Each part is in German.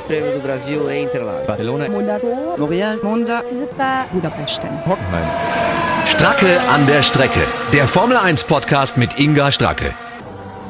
Grande Prêmio do Brasil em Interlagos. Barcelona, Monaco, Montreal, Monza, Budapest. Hockenheim. Stracke an der Strecke. Der Formel 1 Podcast mit Inga Stracke.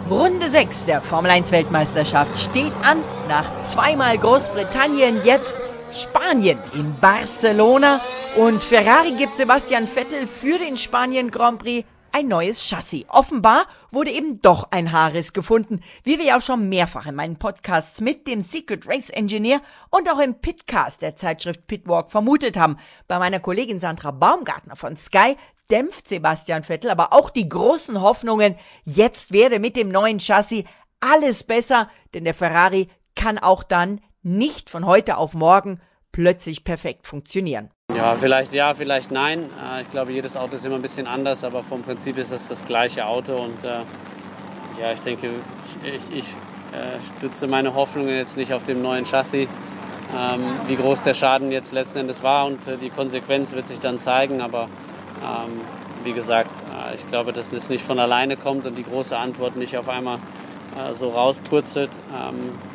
Runde 6 der Formel 1 Weltmeisterschaft steht an. Nach zweimal Großbritannien jetzt Spanien in Barcelona. Und Ferrari gibt Sebastian Vettel für den Spanien Grand Prix ein neues Chassis. Offenbar wurde eben doch ein Haarriss gefunden, wie wir ja auch schon mehrfach in meinen Podcasts mit dem Secret Race Engineer und auch im Pitcast der Zeitschrift Pitwalk vermutet haben. Bei meiner Kollegin Sandra Baumgartner von Sky dämpft Sebastian Vettel aber auch die großen Hoffnungen, jetzt werde mit dem neuen Chassis alles besser, denn der Ferrari kann auch dann nicht von heute auf morgen plötzlich perfekt funktionieren. Ja, vielleicht ja, vielleicht nein. Äh, Ich glaube, jedes Auto ist immer ein bisschen anders, aber vom Prinzip ist es das gleiche Auto. Und äh, ja, ich denke, ich, ich, ich äh, stütze meine Hoffnungen jetzt nicht auf dem neuen Chassis. Ähm, wie groß der Schaden jetzt letzten Endes war und äh, die Konsequenz wird sich dann zeigen. Aber ähm, wie gesagt, äh, ich glaube, dass das nicht von alleine kommt und die große Antwort nicht auf einmal so rauspurzelt. Ähm, äh,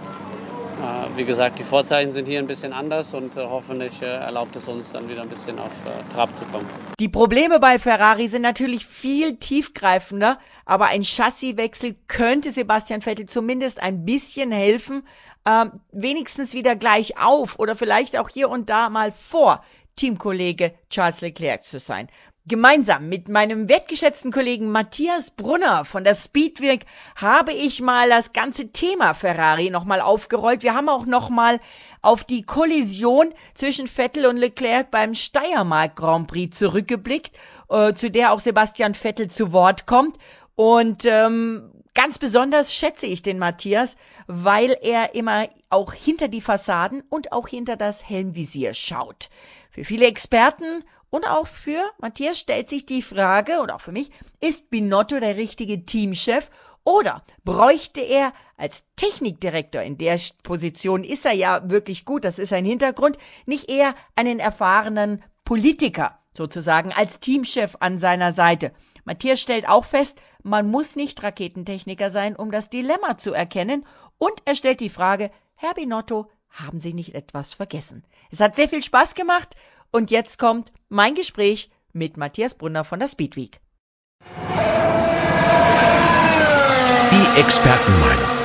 wie gesagt, die Vorzeichen sind hier ein bisschen anders und äh, hoffentlich äh, erlaubt es uns dann wieder ein bisschen auf äh, Trab zu kommen. Die Probleme bei Ferrari sind natürlich viel tiefgreifender, aber ein Chassiswechsel könnte Sebastian Vettel zumindest ein bisschen helfen, ähm, wenigstens wieder gleich auf oder vielleicht auch hier und da mal vor Teamkollege Charles Leclerc zu sein. Gemeinsam mit meinem wertgeschätzten Kollegen Matthias Brunner von der Speedwerk habe ich mal das ganze Thema Ferrari nochmal aufgerollt. Wir haben auch nochmal auf die Kollision zwischen Vettel und Leclerc beim Steiermark Grand Prix zurückgeblickt, äh, zu der auch Sebastian Vettel zu Wort kommt. Und ähm, ganz besonders schätze ich den Matthias, weil er immer auch hinter die Fassaden und auch hinter das Helmvisier schaut. Für viele Experten und auch für Matthias stellt sich die Frage, und auch für mich, ist Binotto der richtige Teamchef oder bräuchte er als Technikdirektor in der Position, ist er ja wirklich gut, das ist sein Hintergrund, nicht eher einen erfahrenen Politiker sozusagen als Teamchef an seiner Seite. Matthias stellt auch fest, man muss nicht Raketentechniker sein, um das Dilemma zu erkennen, und er stellt die Frage, Herr Binotto, haben Sie nicht etwas vergessen? Es hat sehr viel Spaß gemacht und jetzt kommt mein Gespräch mit Matthias Brunner von der Speedweek. Die Expertenmeinung.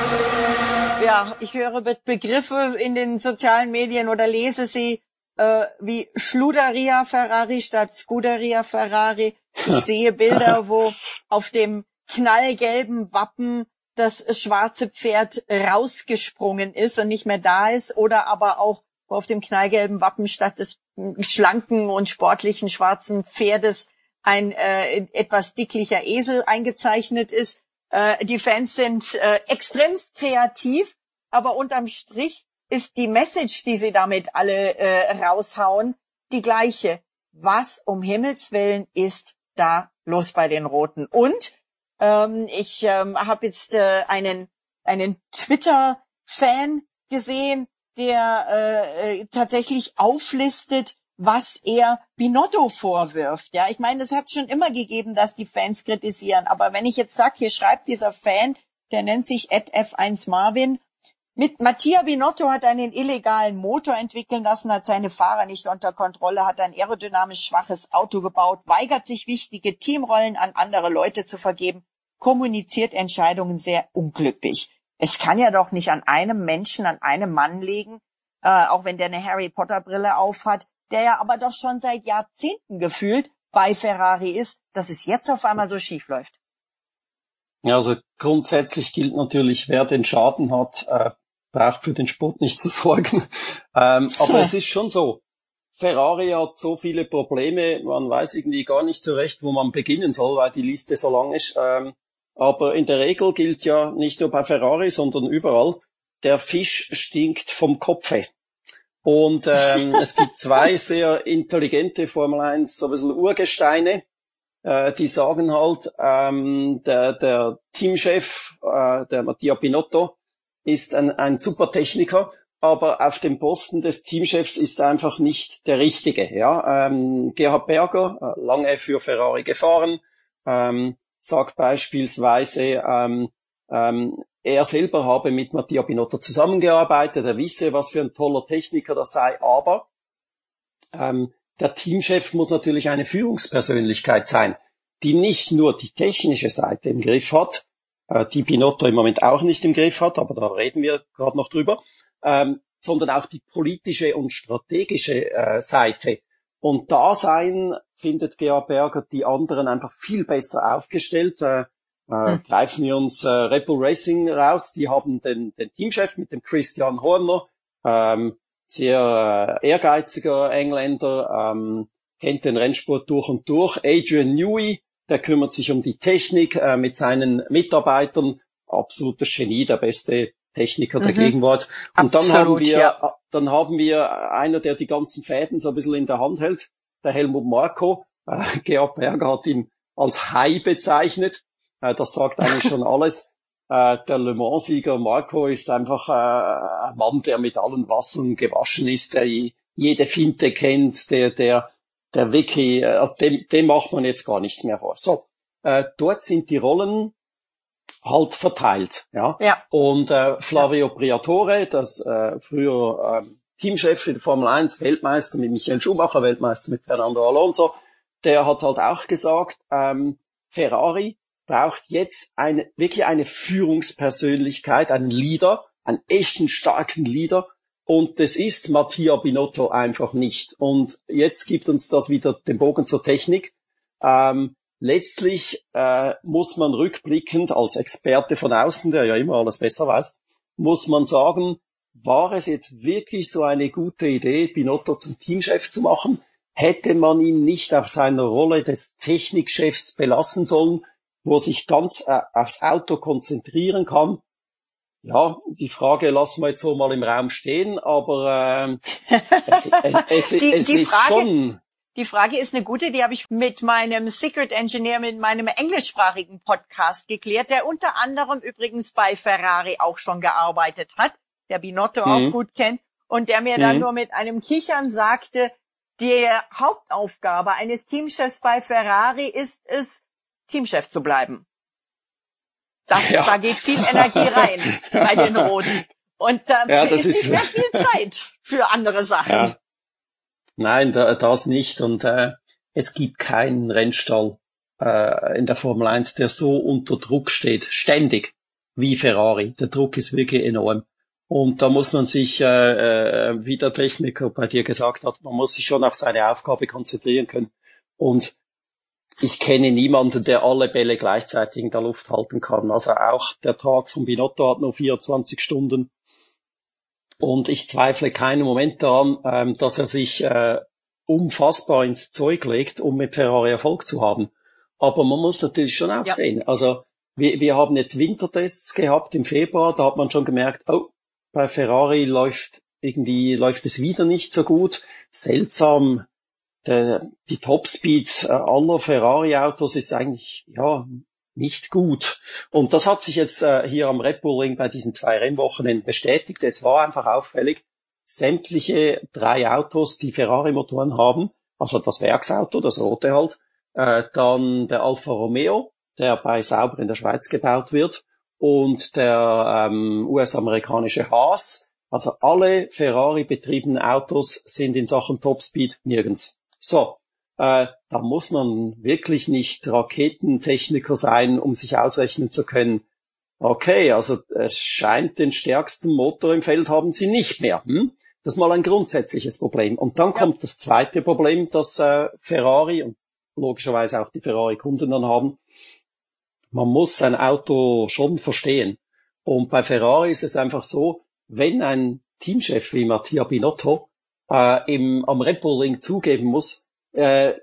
Ja, ich höre Be Begriffe in den sozialen Medien oder lese sie äh, wie Schluderia Ferrari statt Scuderia Ferrari. Ich sehe Bilder, wo auf dem knallgelben Wappen das schwarze Pferd rausgesprungen ist und nicht mehr da ist oder aber auch wo auf dem knallgelben Wappen statt des schlanken und sportlichen schwarzen Pferdes ein äh, etwas dicklicher Esel eingezeichnet ist. Äh, die Fans sind äh, extremst kreativ, aber unterm Strich ist die Message, die sie damit alle äh, raushauen, die gleiche. Was um Himmels willen ist da los bei den Roten? Und ähm, ich ähm, habe jetzt äh, einen einen Twitter-Fan gesehen, der äh, äh, tatsächlich auflistet, was er Binotto vorwirft. Ja, ich meine, es hat schon immer gegeben, dass die Fans kritisieren. Aber wenn ich jetzt sag, hier schreibt dieser Fan, der nennt sich F1 Marvin, mit Mattia Binotto hat einen illegalen Motor entwickeln lassen, hat seine Fahrer nicht unter Kontrolle, hat ein aerodynamisch schwaches Auto gebaut, weigert sich wichtige Teamrollen an andere Leute zu vergeben, kommuniziert Entscheidungen sehr unglücklich. Es kann ja doch nicht an einem Menschen, an einem Mann liegen, äh, auch wenn der eine Harry Potter Brille aufhat, der ja aber doch schon seit Jahrzehnten gefühlt bei Ferrari ist, dass es jetzt auf einmal so schief läuft. Ja, also grundsätzlich gilt natürlich, wer den Schaden hat, äh, braucht für den Sport nicht zu sorgen. ähm, aber es ist schon so. Ferrari hat so viele Probleme, man weiß irgendwie gar nicht so recht, wo man beginnen soll, weil die Liste so lang ist. Ähm, aber in der Regel gilt ja nicht nur bei Ferrari, sondern überall, der Fisch stinkt vom Kopfe. Und ähm, es gibt zwei sehr intelligente Formel 1, so ein bisschen Urgesteine, äh, die sagen halt, ähm, der, der Teamchef, äh, der Mattia Binotto, ist ein, ein super Techniker, aber auf dem Posten des Teamchefs ist er einfach nicht der Richtige. Ja? Ähm, Gerhard Berger, äh, lange für Ferrari gefahren, ähm, sagt beispielsweise, ähm, ähm, er selber habe mit Mattia Binotto zusammengearbeitet, er wisse, was für ein toller Techniker das sei, aber ähm, der Teamchef muss natürlich eine Führungspersönlichkeit sein, die nicht nur die technische Seite im Griff hat, äh, die Binotto im Moment auch nicht im Griff hat, aber da reden wir gerade noch drüber, ähm, sondern auch die politische und strategische äh, Seite. Und da sein, findet Georg Berger die anderen einfach viel besser aufgestellt. Äh, äh, hm. Greifen wir uns äh, Red Bull Racing raus. Die haben den, den Teamchef mit dem Christian Horner, ähm, sehr äh, ehrgeiziger Engländer, ähm, kennt den Rennsport durch und durch. Adrian Newey, der kümmert sich um die Technik äh, mit seinen Mitarbeitern. Absolutes Genie, der beste Techniker mhm. der Gegenwart. Und Absolut, dann haben wir, ja. dann haben wir einer, der die ganzen Fäden so ein bisschen in der Hand hält, der Helmut Marko. Äh, Georg Berger hat ihn als Hai bezeichnet. Äh, das sagt eigentlich schon alles. Äh, der Le Mans-Sieger Marco ist einfach äh, ein Mann, der mit allen Wassern gewaschen ist, der jede Finte kennt, der, der, der wirklich, also dem, dem macht man jetzt gar nichts mehr vor. So, äh, dort sind die Rollen halt verteilt, ja. ja. Und äh, Flavio Priatore, das äh, früher äh, Teamchef für die Formel 1, Weltmeister mit Michael Schumacher, Weltmeister mit Fernando Alonso, der hat halt auch gesagt, ähm, Ferrari braucht jetzt eine, wirklich eine Führungspersönlichkeit, einen Leader, einen echten starken Leader. Und das ist Mattia Binotto einfach nicht. Und jetzt gibt uns das wieder den Bogen zur Technik. Ähm, letztlich äh, muss man rückblickend als Experte von außen, der ja immer alles besser weiß, muss man sagen, war es jetzt wirklich so eine gute Idee, Binotto zum Teamchef zu machen? Hätte man ihn nicht auf seiner Rolle des Technikchefs belassen sollen wo er sich ganz äh, aufs Auto konzentrieren kann. Ja, die Frage lassen wir jetzt so mal im Raum stehen, aber ähm, es, es, es, die, es die ist Frage, schon. Die Frage ist eine gute, die habe ich mit meinem Secret Engineer, mit meinem englischsprachigen Podcast geklärt, der unter anderem übrigens bei Ferrari auch schon gearbeitet hat, der Binotto mhm. auch gut kennt und der mir mhm. dann nur mit einem Kichern sagte, die Hauptaufgabe eines Teamchefs bei Ferrari ist es, Teamchef zu bleiben. Das, ja. Da geht viel Energie rein bei den Roten. Und da ja, ist, ist nicht mehr viel Zeit für andere Sachen. Ja. Nein, da, das nicht. Und äh, es gibt keinen Rennstall äh, in der Formel 1, der so unter Druck steht, ständig, wie Ferrari. Der Druck ist wirklich enorm. Und da muss man sich, äh, äh, wie der Techniker bei dir gesagt hat, man muss sich schon auf seine Aufgabe konzentrieren können. Und ich kenne niemanden, der alle Bälle gleichzeitig in der Luft halten kann. Also auch der Tag von Binotto hat nur 24 Stunden. Und ich zweifle keinen Moment daran, ähm, dass er sich äh, unfassbar ins Zeug legt, um mit Ferrari Erfolg zu haben. Aber man muss natürlich schon auch ja. sehen. Also wir, wir haben jetzt Wintertests gehabt im Februar, da hat man schon gemerkt, oh, bei Ferrari läuft irgendwie läuft es wieder nicht so gut. Seltsam, der, die Topspeed äh, aller Ferrari-Autos ist eigentlich ja nicht gut. Und das hat sich jetzt äh, hier am Red Bull Ring bei diesen zwei Rennwochenenden bestätigt. Es war einfach auffällig, sämtliche drei Autos, die Ferrari-Motoren haben, also das Werksauto, das rote halt, äh, dann der Alfa Romeo, der bei Sauber in der Schweiz gebaut wird, und der ähm, US-amerikanische Haas, also alle Ferrari-betriebenen Autos sind in Sachen Topspeed nirgends. So, äh, da muss man wirklich nicht Raketentechniker sein, um sich ausrechnen zu können, okay, also es scheint den stärksten Motor im Feld haben sie nicht mehr. Hm? Das ist mal ein grundsätzliches Problem. Und dann ja. kommt das zweite Problem, das äh, Ferrari und logischerweise auch die Ferrari-Kunden dann haben. Man muss sein Auto schon verstehen. Und bei Ferrari ist es einfach so, wenn ein Teamchef wie Mattia Binotto äh, im, am Red Bull Ring zugeben muss, äh,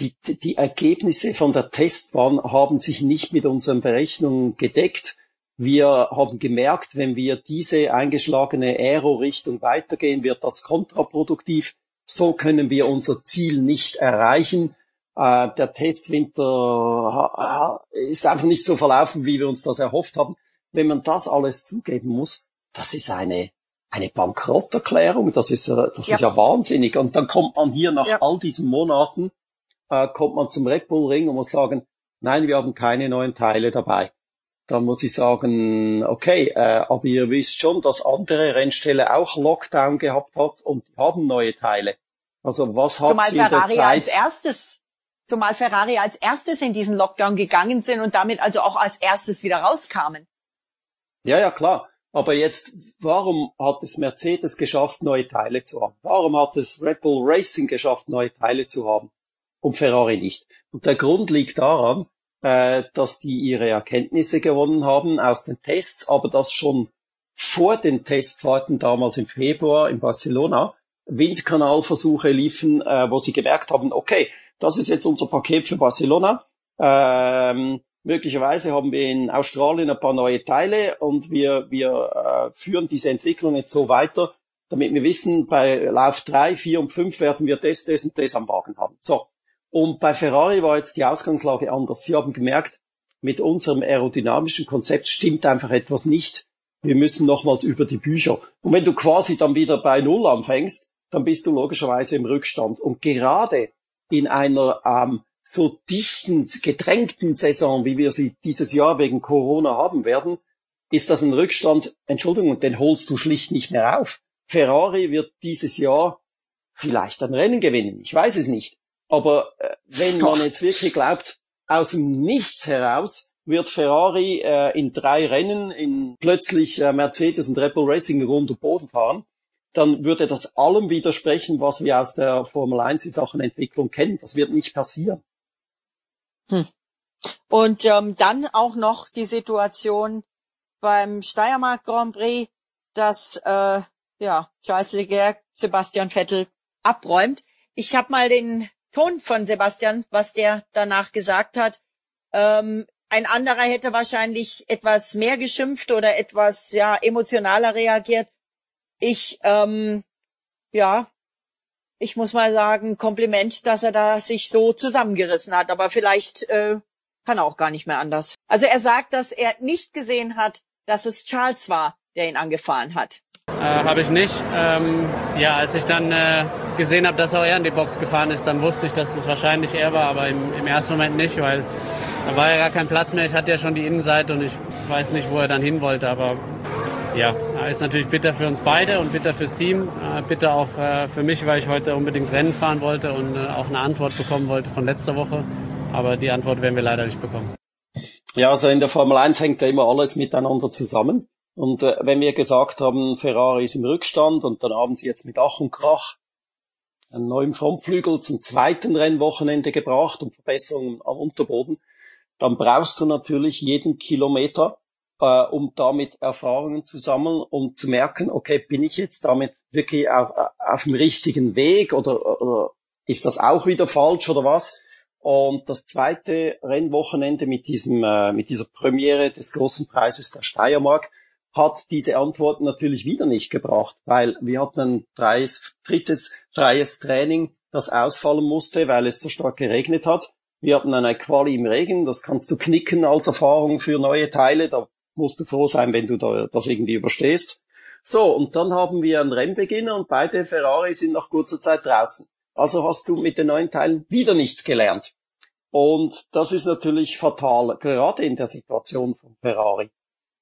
die, die Ergebnisse von der Testbahn haben sich nicht mit unseren Berechnungen gedeckt. Wir haben gemerkt, wenn wir diese eingeschlagene Aero-Richtung weitergehen, wird das kontraproduktiv. So können wir unser Ziel nicht erreichen. Äh, der Testwinter ist einfach nicht so verlaufen, wie wir uns das erhofft haben. Wenn man das alles zugeben muss, das ist eine eine Bankrotterklärung, das ist, äh, das ja. ist ja wahnsinnig. Und dann kommt man hier nach ja. all diesen Monaten, äh, kommt man zum Red Bull Ring und muss sagen, nein, wir haben keine neuen Teile dabei. dann muss ich sagen, okay, äh, aber ihr wisst schon, dass andere Rennstelle auch Lockdown gehabt hat und die haben neue Teile. Also was hat Zumal sie in der Ferrari Zeit... als erstes, zumal Ferrari als erstes in diesen Lockdown gegangen sind und damit also auch als erstes wieder rauskamen. Ja, ja, klar. Aber jetzt, warum hat es Mercedes geschafft, neue Teile zu haben? Warum hat es Red Bull Racing geschafft, neue Teile zu haben? Und Ferrari nicht. Und der Grund liegt daran, äh, dass die ihre Erkenntnisse gewonnen haben aus den Tests, aber das schon vor den Testfahrten damals im Februar in Barcelona Windkanalversuche liefen, äh, wo sie gemerkt haben, okay, das ist jetzt unser Paket für Barcelona. Ähm, möglicherweise haben wir in Australien ein paar neue Teile und wir, wir äh, führen diese Entwicklung jetzt so weiter, damit wir wissen, bei Lauf drei, vier und fünf werden wir das, das und das am Wagen haben. So. Und bei Ferrari war jetzt die Ausgangslage anders. Sie haben gemerkt, mit unserem aerodynamischen Konzept stimmt einfach etwas nicht. Wir müssen nochmals über die Bücher. Und wenn du quasi dann wieder bei Null anfängst, dann bist du logischerweise im Rückstand. Und gerade in einer ähm, so dichten, gedrängten Saison, wie wir sie dieses Jahr wegen Corona haben werden, ist das ein Rückstand, Entschuldigung, den holst du schlicht nicht mehr auf. Ferrari wird dieses Jahr vielleicht ein Rennen gewinnen, ich weiß es nicht. Aber äh, wenn man jetzt wirklich glaubt, aus dem Nichts heraus wird Ferrari äh, in drei Rennen in plötzlich äh, Mercedes und Red Bull Racing rund um Boden fahren, dann würde das allem widersprechen, was wir aus der Formel 1 in Sachen Entwicklung kennen. Das wird nicht passieren. Hm. Und ähm, dann auch noch die Situation beim Steiermark Grand Prix, dass äh, ja Charles Leclerc Sebastian Vettel abräumt. Ich habe mal den Ton von Sebastian, was der danach gesagt hat. Ähm, ein anderer hätte wahrscheinlich etwas mehr geschimpft oder etwas ja emotionaler reagiert. Ich ähm, ja, ich muss mal sagen, Kompliment, dass er da sich so zusammengerissen hat. Aber vielleicht äh, kann er auch gar nicht mehr anders. Also er sagt, dass er nicht gesehen hat, dass es Charles war, der ihn angefahren hat. Äh, habe ich nicht. Ähm, ja, als ich dann äh, gesehen habe, dass auch er in die Box gefahren ist, dann wusste ich, dass es wahrscheinlich er war, aber im, im ersten Moment nicht, weil da war ja gar kein Platz mehr. Ich hatte ja schon die Innenseite und ich weiß nicht, wo er dann hin wollte, aber ja, ist natürlich bitter für uns beide und bitter fürs Team. Äh, bitter auch äh, für mich, weil ich heute unbedingt Rennen fahren wollte und äh, auch eine Antwort bekommen wollte von letzter Woche. Aber die Antwort werden wir leider nicht bekommen. Ja, also in der Formel 1 hängt ja immer alles miteinander zusammen. Und wenn wir gesagt haben, Ferrari ist im Rückstand und dann haben sie jetzt mit Ach und Krach einen neuen Frontflügel zum zweiten Rennwochenende gebracht und Verbesserungen am Unterboden, dann brauchst du natürlich jeden Kilometer, äh, um damit Erfahrungen zu sammeln, um zu merken, okay, bin ich jetzt damit wirklich auf, auf dem richtigen Weg oder, oder ist das auch wieder falsch oder was? Und das zweite Rennwochenende mit diesem, äh, mit dieser Premiere des großen Preises der Steiermark hat diese Antwort natürlich wieder nicht gebracht, weil wir hatten ein freies, drittes freies Training, das ausfallen musste, weil es so stark geregnet hat. Wir hatten eine Quali im Regen, das kannst du knicken als Erfahrung für neue Teile, da musst du froh sein, wenn du da, das irgendwie überstehst. So, und dann haben wir einen Rennbeginn und beide Ferrari sind nach kurzer Zeit draußen. Also hast du mit den neuen Teilen wieder nichts gelernt. Und das ist natürlich fatal, gerade in der Situation von Ferrari.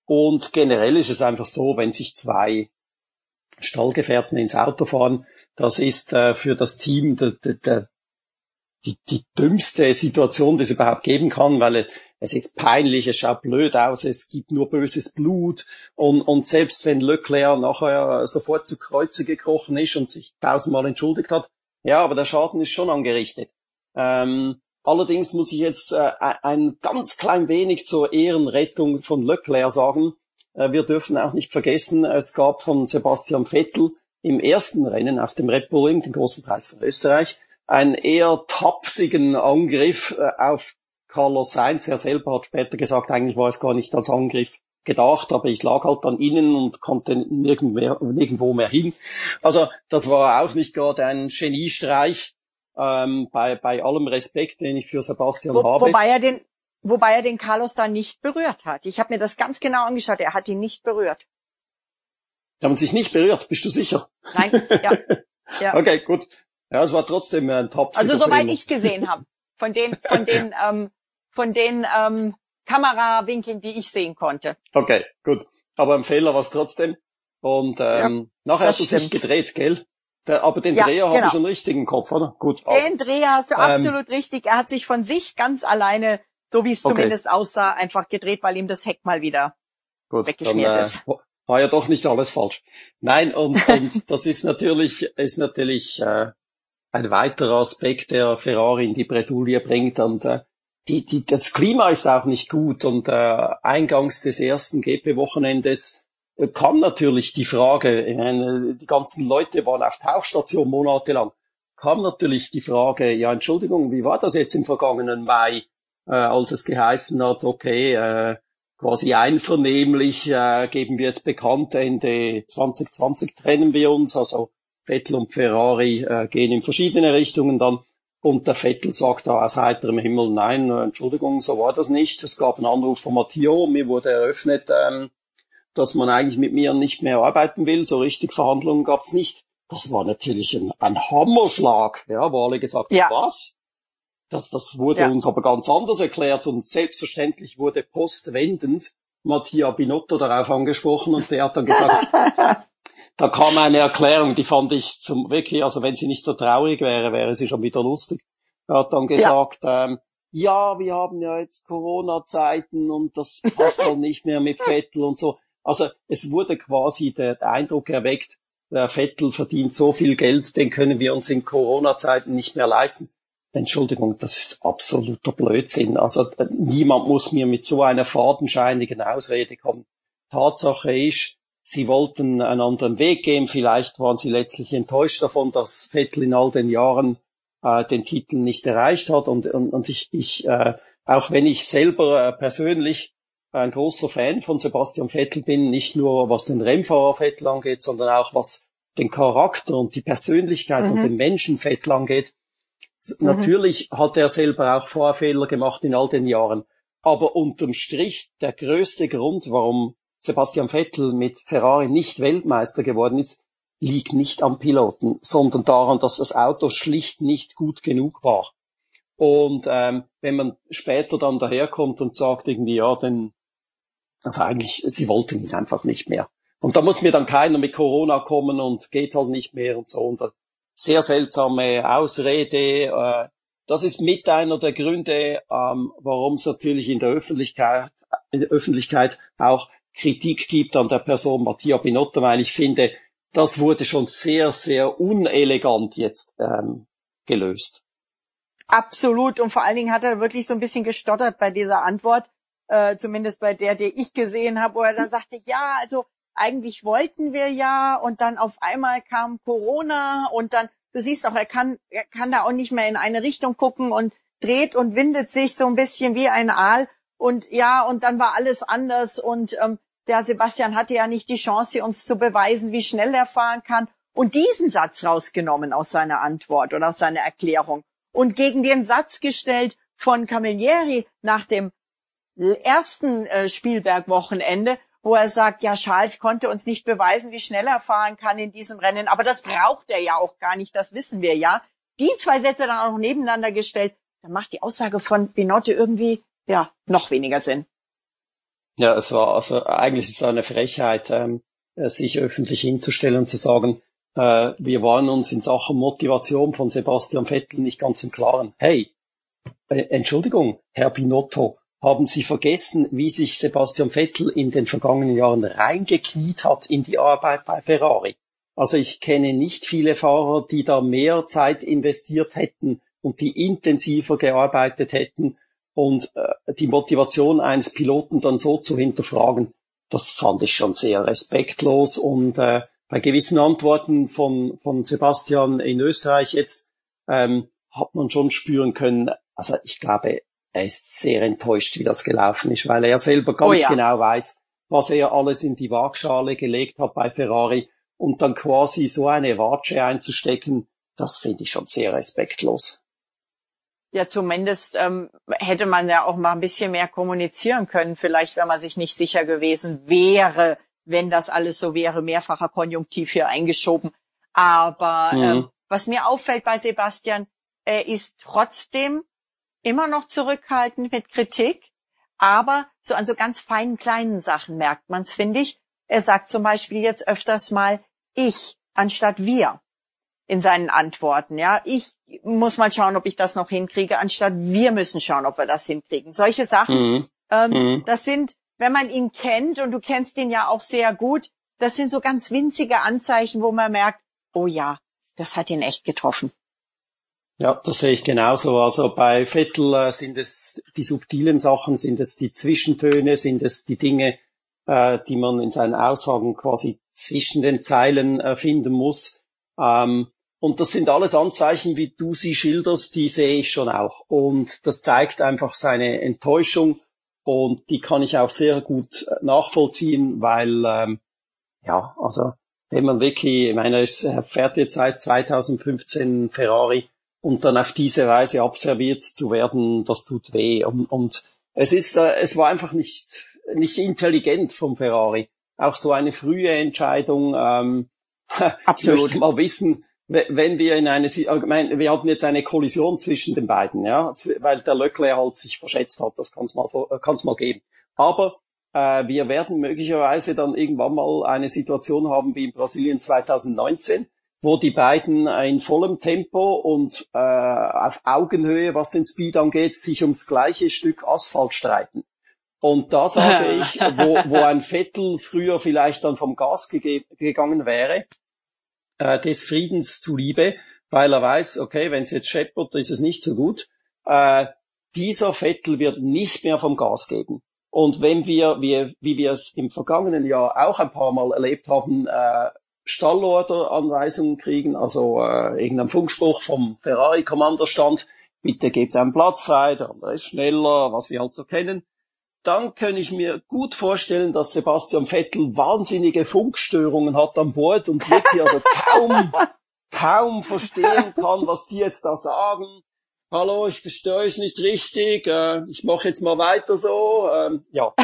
Und generell ist es einfach so, wenn sich zwei Stallgefährten ins Auto fahren, das ist äh, für das Team de, de, de, die, die dümmste Situation, die es überhaupt geben kann, weil es ist peinlich, es schaut blöd aus, es gibt nur böses Blut und, und selbst wenn Leclerc nachher sofort zu Kreuze gekrochen ist und sich tausendmal entschuldigt hat, ja, aber der Schaden ist schon angerichtet. Ähm, allerdings muss ich jetzt äh, ein ganz klein wenig zur Ehrenrettung von Leclerc sagen. Äh, wir dürfen auch nicht vergessen, es gab von Sebastian Vettel im ersten Rennen auf dem Red Bull Ring, den großen Preis von Österreich, einen eher tapsigen Angriff äh, auf Carlos Sainz. Er selber hat später gesagt, eigentlich war es gar nicht als Angriff gedacht, aber ich lag halt an ihnen und konnte nirgendwo mehr hin. Also das war auch nicht gerade ein Geniestreich, ähm, bei, bei allem Respekt, den ich für Sebastian Wo, habe. Wobei er den, wobei er den Carlos da nicht berührt hat. Ich habe mir das ganz genau angeschaut. Er hat ihn nicht berührt. Die haben sich nicht berührt, bist du sicher? Nein, ja. ja. Okay, gut. Ja, es war trotzdem ein top Also soweit ich gesehen habe. Von den, von den, ähm, von den ähm, Kamerawinkeln, die ich sehen konnte. Okay, gut. Aber ein Fehler war es trotzdem. Und ähm, ja, nachher hat es sich gedreht, gell? Der, aber den ja, Dreher genau. habe ich schon richtig im Kopf, oder? Gut. Also, den Dreher hast du ähm, absolut richtig. Er hat sich von sich ganz alleine, so wie es okay. zumindest aussah, einfach gedreht, weil ihm das Heck mal wieder Gut, weggeschmiert dann, äh, ist. War ja doch nicht alles falsch. Nein, und, und das ist natürlich, ist natürlich äh, ein weiterer Aspekt, der Ferrari in die Bredouille bringt. Und äh, die, die, das Klima ist auch nicht gut. Und äh, eingangs des ersten GP-Wochenendes äh, kam natürlich die Frage, meine, die ganzen Leute waren auf Tauchstation monatelang, kam natürlich die Frage, ja Entschuldigung, wie war das jetzt im vergangenen Mai, äh, als es geheißen hat, okay, äh, quasi einvernehmlich äh, geben wir jetzt bekannt, Ende 2020 trennen wir uns, also Vettel und Ferrari äh, gehen in verschiedene Richtungen dann und der Vettel sagt da aus heiterem Himmel, nein, äh, Entschuldigung, so war das nicht. Es gab einen Anruf von Matteo, mir wurde eröffnet, ähm, dass man eigentlich mit mir nicht mehr arbeiten will. So richtig Verhandlungen gab's nicht. Das war natürlich ein, ein Hammerschlag, ja, wo alle gesagt ja. was? Das, das wurde ja. uns aber ganz anders erklärt und selbstverständlich wurde postwendend Mattia Binotto darauf angesprochen und der hat dann gesagt, da kam eine Erklärung, die fand ich zum wirklich, also wenn sie nicht so traurig wäre, wäre sie schon wieder lustig. Er hat dann gesagt, ja, ähm, ja wir haben ja jetzt Corona-Zeiten und das passt dann nicht mehr mit Vettel und so. Also es wurde quasi der, der Eindruck erweckt, der Vettel verdient so viel Geld, den können wir uns in Corona-Zeiten nicht mehr leisten. Entschuldigung, das ist absoluter Blödsinn. Also äh, niemand muss mir mit so einer fadenscheinigen Ausrede kommen. Tatsache ist, sie wollten einen anderen Weg gehen. Vielleicht waren sie letztlich enttäuscht davon, dass Vettel in all den Jahren äh, den Titel nicht erreicht hat. Und, und, und ich, ich äh, auch wenn ich selber äh, persönlich ein großer Fan von Sebastian Vettel bin, nicht nur was den Rennfahrer Vettel angeht, sondern auch was den Charakter und die Persönlichkeit mhm. und den Menschen Vettel angeht, Mhm. Natürlich hat er selber auch Vorfehler gemacht in all den Jahren. Aber unterm Strich der größte Grund, warum Sebastian Vettel mit Ferrari nicht Weltmeister geworden ist, liegt nicht am Piloten, sondern daran, dass das Auto schlicht nicht gut genug war. Und ähm, wenn man später dann daherkommt und sagt irgendwie, ja, denn also eigentlich, sie wollten ihn einfach nicht mehr. Und da muss mir dann keiner mit Corona kommen und geht halt nicht mehr und so. Und sehr seltsame Ausrede. Äh, das ist mit einer der Gründe, ähm, warum es natürlich in der Öffentlichkeit, in der Öffentlichkeit auch Kritik gibt an der Person Mattia Binotto, weil ich finde, das wurde schon sehr, sehr unelegant jetzt ähm, gelöst. Absolut. Und vor allen Dingen hat er wirklich so ein bisschen gestottert bei dieser Antwort, äh, zumindest bei der, die ich gesehen habe, wo er dann sagte, ja, also eigentlich wollten wir ja und dann auf einmal kam Corona und dann, du siehst auch, er kann, er kann da auch nicht mehr in eine Richtung gucken und dreht und windet sich so ein bisschen wie ein Aal und ja, und dann war alles anders. Und ähm, der Sebastian hatte ja nicht die Chance, uns zu beweisen, wie schnell er fahren kann. Und diesen Satz rausgenommen aus seiner Antwort oder aus seiner Erklärung. Und gegen den Satz gestellt von Camilleri nach dem ersten äh, Spielberg-Wochenende, wo er sagt, ja, Charles konnte uns nicht beweisen, wie schnell er fahren kann in diesem Rennen, aber das braucht er ja auch gar nicht, das wissen wir ja. Die zwei Sätze dann auch noch nebeneinander gestellt, dann macht die Aussage von Binotte irgendwie, ja, noch weniger Sinn. Ja, es war, also eigentlich ist es eine Frechheit, ähm, äh, sich öffentlich hinzustellen und zu sagen, äh, wir waren uns in Sachen Motivation von Sebastian Vettel nicht ganz im Klaren. Hey, äh, Entschuldigung, Herr Binotto, haben Sie vergessen, wie sich Sebastian Vettel in den vergangenen Jahren reingekniet hat in die Arbeit bei Ferrari. Also ich kenne nicht viele Fahrer, die da mehr Zeit investiert hätten und die intensiver gearbeitet hätten und äh, die Motivation eines Piloten dann so zu hinterfragen, das fand ich schon sehr respektlos und äh, bei gewissen Antworten von, von Sebastian in Österreich jetzt ähm, hat man schon spüren können, also ich glaube, er ist sehr enttäuscht, wie das gelaufen ist, weil er selber ganz oh ja. genau weiß, was er alles in die Waagschale gelegt hat bei Ferrari und dann quasi so eine Watsche einzustecken, das finde ich schon sehr respektlos. Ja, zumindest ähm, hätte man ja auch mal ein bisschen mehr kommunizieren können, vielleicht wenn man sich nicht sicher gewesen wäre, wenn das alles so wäre, mehrfacher Konjunktiv hier eingeschoben. Aber mhm. ähm, was mir auffällt bei Sebastian, er ist trotzdem immer noch zurückhaltend mit Kritik, Aber so an so ganz feinen kleinen Sachen merkt man's, finde ich. Er sagt zum Beispiel jetzt öfters mal ich anstatt wir in seinen Antworten. Ja, ich muss mal schauen, ob ich das noch hinkriege, anstatt wir müssen schauen, ob wir das hinkriegen. Solche Sachen, Mhm. ähm, Mhm. das sind, wenn man ihn kennt und du kennst ihn ja auch sehr gut, das sind so ganz winzige Anzeichen, wo man merkt, oh ja, das hat ihn echt getroffen. Ja, das sehe ich genauso. Also bei Vettel äh, sind es die subtilen Sachen, sind es die Zwischentöne, sind es die Dinge, äh, die man in seinen Aussagen quasi zwischen den Zeilen äh, finden muss. Ähm, und das sind alles Anzeichen, wie du sie schilderst, die sehe ich schon auch. Und das zeigt einfach seine Enttäuschung und die kann ich auch sehr gut äh, nachvollziehen, weil ähm, ja, also wenn man wirklich, ich meine, er fährt jetzt seit 2015 Ferrari und dann auf diese Weise abserviert zu werden, das tut weh. Und, und es ist, äh, es war einfach nicht nicht intelligent vom Ferrari. Auch so eine frühe Entscheidung. Ähm, Absolut. Ich möchte mal wissen, wenn wir in eine, ich meine, wir hatten jetzt eine Kollision zwischen den beiden, ja, weil der Leclerc halt sich verschätzt hat. Das kann es mal, äh, kann's mal geben. Aber äh, wir werden möglicherweise dann irgendwann mal eine Situation haben wie in Brasilien 2019, wo die beiden äh, in vollem Tempo und äh, auf Augenhöhe, was den Speed angeht, sich ums gleiche Stück Asphalt streiten. Und da sage ich, wo, wo ein Vettel früher vielleicht dann vom Gas gegangen wäre, äh, des Friedens zuliebe, weil er weiß, okay, wenn es jetzt scheppert, ist es nicht so gut. Äh, dieser Vettel wird nicht mehr vom Gas geben. Und wenn wir, wie, wie wir es im vergangenen Jahr auch ein paar Mal erlebt haben, äh, Stallorder-Anweisungen kriegen, also äh, irgendein Funkspruch vom Ferrari-Kommandostand, bitte gebt einen Platz frei, der andere ist schneller, was wir halt so kennen, dann kann ich mir gut vorstellen, dass Sebastian Vettel wahnsinnige Funkstörungen hat an Bord und wirklich also kaum, kaum verstehen kann, was die jetzt da sagen. Hallo, ich verstehe euch nicht richtig, äh, ich mache jetzt mal weiter so. Ähm, ja,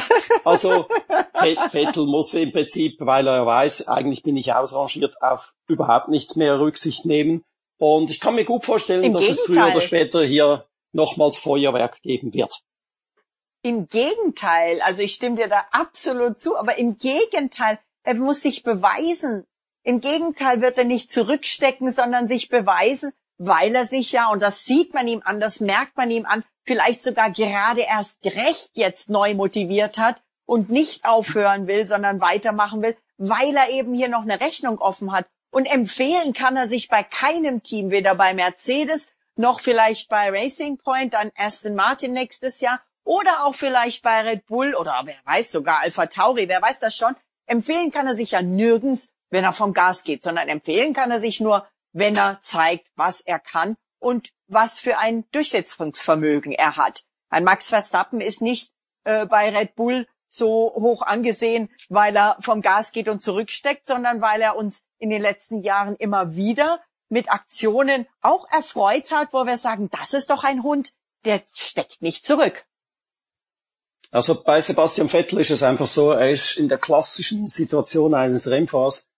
also Ve- Vettel muss im Prinzip, weil er weiß, eigentlich bin ich ausrangiert, auf überhaupt nichts mehr Rücksicht nehmen. Und ich kann mir gut vorstellen, Im dass es früher Gegenteil. oder später hier nochmals Feuerwerk geben wird. Im Gegenteil, also ich stimme dir da absolut zu, aber im Gegenteil, er muss sich beweisen. Im Gegenteil wird er nicht zurückstecken, sondern sich beweisen, weil er sich ja, und das sieht man ihm an, das merkt man ihm an, vielleicht sogar gerade erst recht jetzt neu motiviert hat und nicht aufhören will, sondern weitermachen will, weil er eben hier noch eine Rechnung offen hat. Und empfehlen kann er sich bei keinem Team, weder bei Mercedes noch vielleicht bei Racing Point, dann Aston Martin nächstes Jahr oder auch vielleicht bei Red Bull oder wer weiß sogar Alpha Tauri, wer weiß das schon. Empfehlen kann er sich ja nirgends, wenn er vom Gas geht, sondern empfehlen kann er sich nur, wenn er zeigt, was er kann und was für ein Durchsetzungsvermögen er hat. Ein Max Verstappen ist nicht äh, bei Red Bull so hoch angesehen, weil er vom Gas geht und zurücksteckt, sondern weil er uns in den letzten Jahren immer wieder mit Aktionen auch erfreut hat, wo wir sagen, das ist doch ein Hund, der steckt nicht zurück. Also bei Sebastian Vettel ist es einfach so, er ist in der klassischen Situation eines Rennfahrers,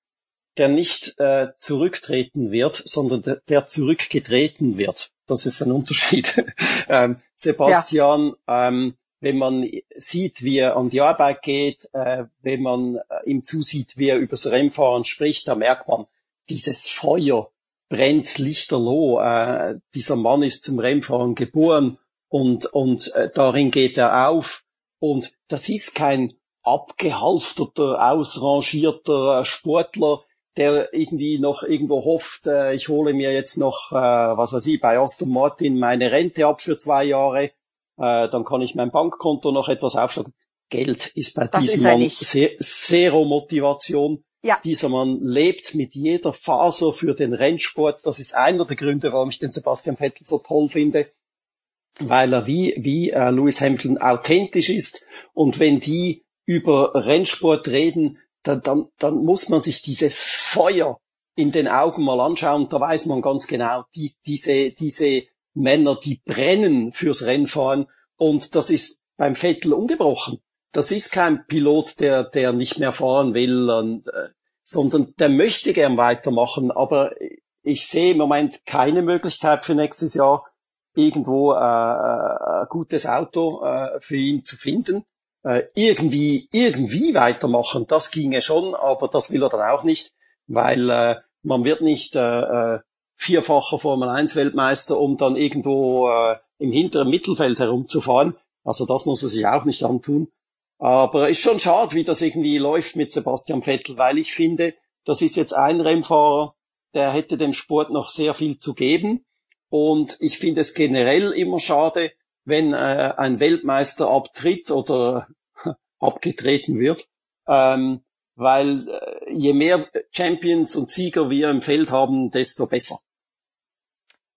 der nicht äh, zurücktreten wird, sondern der, der zurückgetreten wird. Das ist ein Unterschied. ähm, Sebastian, ähm, wenn man sieht, wie er an die Arbeit geht, äh, wenn man äh, ihm zusieht, wie er übers Rennfahren spricht, da merkt man, dieses Feuer brennt lichterloh. Äh, dieser Mann ist zum Rennfahren geboren und, und äh, darin geht er auf. Und das ist kein abgehalfterter, ausrangierter Sportler, der irgendwie noch irgendwo hofft, äh, ich hole mir jetzt noch, äh, was weiß ich, bei Aston Martin meine Rente ab für zwei Jahre, äh, dann kann ich mein Bankkonto noch etwas aufstocken. Geld ist bei Das diesem ist Mann nicht. Se Zero Motivation. Ja. Dieser Mann lebt mit jeder Faser für den Rennsport. Das ist einer der Gründe, warum ich den Sebastian Vettel so toll finde weil er wie, wie äh, Lewis Hamilton authentisch ist. Und wenn die über Rennsport reden, dann, dann, dann muss man sich dieses Feuer in den Augen mal anschauen. Da weiß man ganz genau, die, diese, diese Männer, die brennen fürs Rennfahren. Und das ist beim Vettel ungebrochen. Das ist kein Pilot, der, der nicht mehr fahren will, und, äh, sondern der möchte gern weitermachen. Aber ich sehe im Moment keine Möglichkeit für nächstes Jahr, irgendwo äh, äh, ein gutes Auto äh, für ihn zu finden. Äh, irgendwie, irgendwie weitermachen, das ginge schon, aber das will er dann auch nicht, weil äh, man wird nicht äh, äh vierfacher Formel 1 Weltmeister, um dann irgendwo äh, im hinteren Mittelfeld herumzufahren. Also das muss er sich auch nicht antun. Aber ist schon schade, wie das irgendwie läuft mit Sebastian Vettel, weil ich finde, das ist jetzt ein Rennfahrer, der hätte dem Sport noch sehr viel zu geben. Und ich finde es generell immer schade, wenn äh, ein Weltmeister abtritt oder abgetreten wird, ähm, weil äh, je mehr Champions und Sieger wir im Feld haben, desto besser.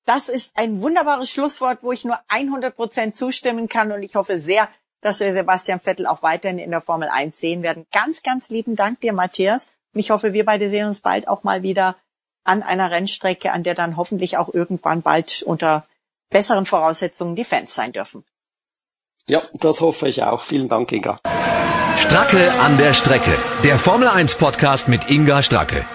Das ist ein wunderbares Schlusswort, wo ich nur 100 Prozent zustimmen kann und ich hoffe sehr, dass wir Sebastian Vettel auch weiterhin in der Formel 1 sehen werden. Ganz, ganz lieben Dank dir, Matthias. Und ich hoffe, wir beide sehen uns bald auch mal wieder an einer Rennstrecke, an der dann hoffentlich auch irgendwann bald unter besseren Voraussetzungen die Fans sein dürfen. Ja, das hoffe ich auch. Vielen Dank, Inga. Stracke an der Strecke. Der Formel 1 Podcast mit Inga Stracke.